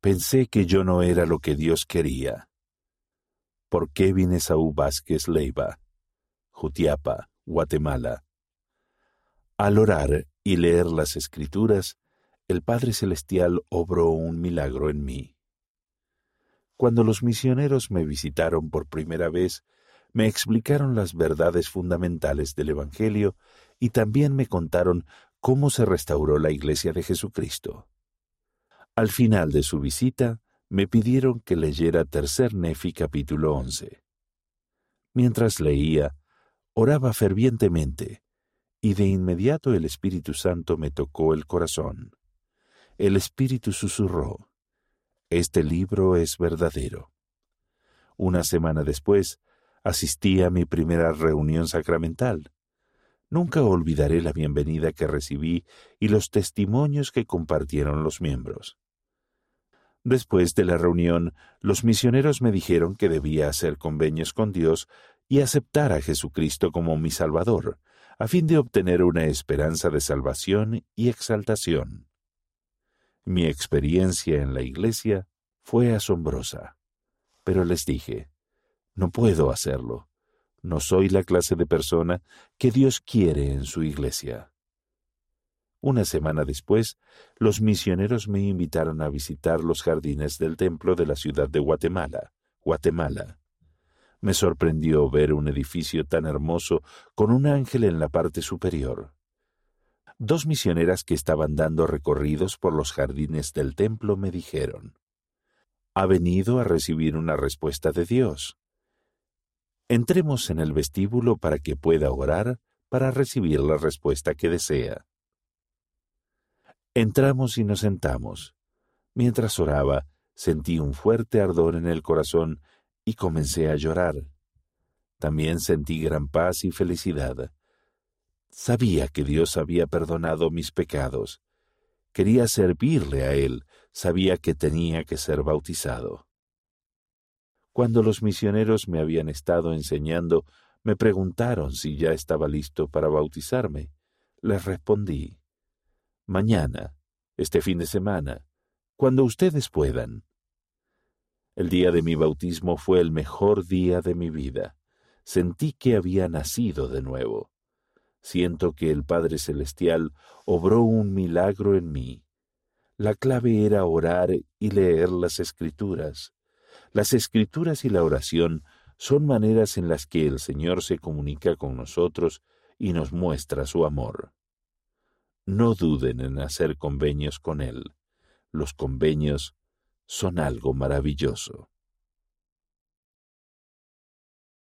Pensé que yo no era lo que Dios quería. ¿Por qué vine Saúl Vázquez Leiva, Jutiapa, Guatemala? Al orar y leer las escrituras, el Padre Celestial obró un milagro en mí. Cuando los misioneros me visitaron por primera vez, me explicaron las verdades fundamentales del Evangelio y también me contaron cómo se restauró la Iglesia de Jesucristo. Al final de su visita, me pidieron que leyera Tercer Nefi capítulo 11. Mientras leía, oraba fervientemente, y de inmediato el Espíritu Santo me tocó el corazón. El Espíritu susurró, Este libro es verdadero. Una semana después, asistí a mi primera reunión sacramental. Nunca olvidaré la bienvenida que recibí y los testimonios que compartieron los miembros. Después de la reunión, los misioneros me dijeron que debía hacer convenios con Dios y aceptar a Jesucristo como mi Salvador, a fin de obtener una esperanza de salvación y exaltación. Mi experiencia en la iglesia fue asombrosa, pero les dije, no puedo hacerlo. No soy la clase de persona que Dios quiere en su iglesia. Una semana después, los misioneros me invitaron a visitar los jardines del templo de la ciudad de Guatemala, Guatemala. Me sorprendió ver un edificio tan hermoso con un ángel en la parte superior. Dos misioneras que estaban dando recorridos por los jardines del templo me dijeron, Ha venido a recibir una respuesta de Dios. Entremos en el vestíbulo para que pueda orar para recibir la respuesta que desea. Entramos y nos sentamos. Mientras oraba, sentí un fuerte ardor en el corazón y comencé a llorar. También sentí gran paz y felicidad. Sabía que Dios había perdonado mis pecados. Quería servirle a Él, sabía que tenía que ser bautizado. Cuando los misioneros me habían estado enseñando, me preguntaron si ya estaba listo para bautizarme. Les respondí, mañana, este fin de semana, cuando ustedes puedan. El día de mi bautismo fue el mejor día de mi vida. Sentí que había nacido de nuevo. Siento que el Padre Celestial obró un milagro en mí. La clave era orar y leer las escrituras. Las escrituras y la oración son maneras en las que el Señor se comunica con nosotros y nos muestra su amor no duden en hacer convenios con Él. Los convenios son algo maravilloso.